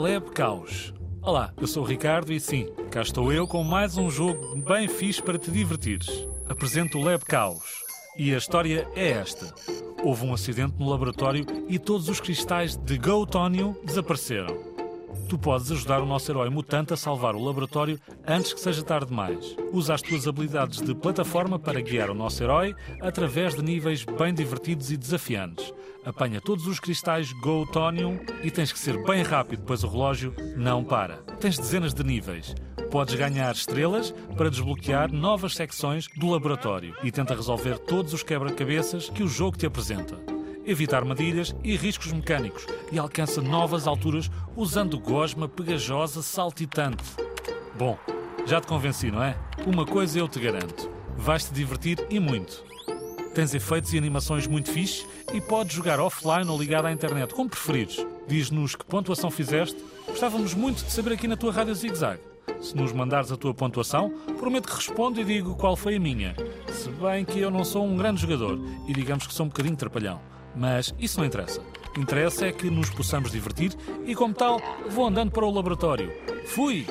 Lab Caos. Olá, eu sou o Ricardo e sim, cá estou eu com mais um jogo bem fixe para te divertires. Apresento o Lab Caos. E a história é esta. Houve um acidente no laboratório e todos os cristais de Goutónio desapareceram. Tu podes ajudar o nosso herói mutante a salvar o laboratório antes que seja tarde demais. Usa as tuas habilidades de plataforma para guiar o nosso herói através de níveis bem divertidos e desafiantes. Apanha todos os cristais Goutónio e tens que ser bem rápido, pois o relógio não para. Tens dezenas de níveis. Podes ganhar estrelas para desbloquear novas secções do laboratório e tenta resolver todos os quebra-cabeças que o jogo te apresenta evita armadilhas e riscos mecânicos e alcança novas alturas usando gosma pegajosa saltitante. Bom, já te convenci, não é? Uma coisa eu te garanto: vais-te divertir e muito. Tens efeitos e animações muito fixe e podes jogar offline ou ligado à internet, como preferires. Diz-nos que pontuação fizeste. Gostávamos muito de saber aqui na tua Rádio Zig Zag. Se nos mandares a tua pontuação, prometo que respondo e digo qual foi a minha. Se bem que eu não sou um grande jogador e digamos que sou um bocadinho trapalhão. Mas isso não interessa. Interessa é que nos possamos divertir e, como tal, vou andando para o laboratório. Fui!